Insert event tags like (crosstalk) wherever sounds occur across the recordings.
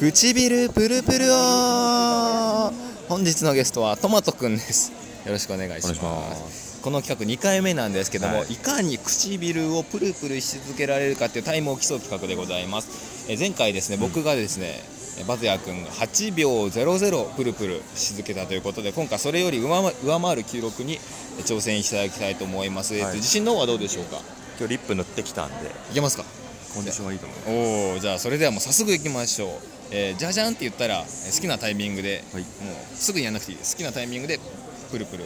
唇プルプルを。本日のゲストはトマトくんです。よろしくお願いします。この企画2回目なんですけども、はい。い、かに唇をプルプルし続けられるかっていうタイムを競う企画でございます。え前回ですね僕がですね、バズヤ君が8秒00プルプルし続けたということで今回それより上回る記録に挑戦していただきたいと思います、えっとはい自信の方はどうでしょうか？今日リップ塗ってきたんで。いけますか？コンディションはいいと思うおおじゃあそれではもう早速いきましょう、えー、じゃじゃんって言ったらえー好きなタイミングで、はい。もうすぐにやらなくていいです。好きなタイミングでプルプル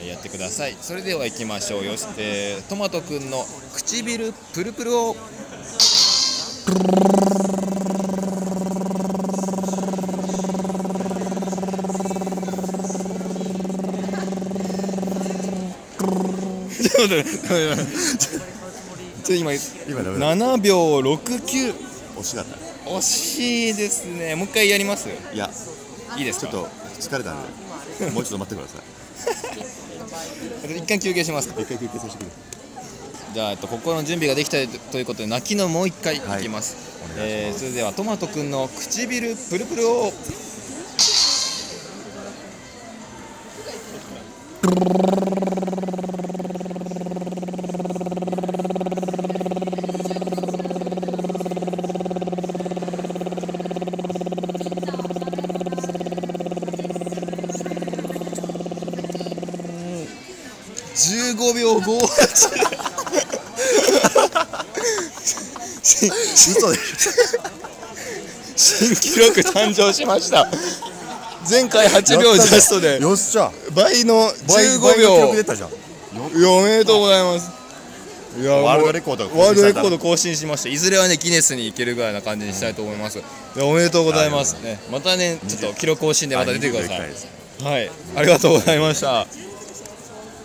えーやってください。それでは行きましょうよ。し、えートマトくんの唇プルプルを (laughs) ちょっと今今ダメだ。7秒69惜しかった惜しいですね。もう一回やります？いや。いいですか？ちょっと疲れたんで。もうちょっと待ってください。(laughs) 一回休憩しますか。一回休憩させてくれじゃあ、えっと、心の準備ができたということで泣きのもう一回いはい。きます、お願いしえーそれではトマトくんの唇プルプルを (laughs) 15秒58嘘で新記録誕生しました。前回8秒ジャストで。よっしゃ。倍の15倍倍の記秒録出たじゃん。いやおめでとうございます。いやワールドレコードがワールドレコード更新しました。いずれはねギネスに行けるぐらいな感じにしたいと思います、いやおめでとうございます。ねまたねちょっと記録更新でまた出てください。はい。ありがとうございました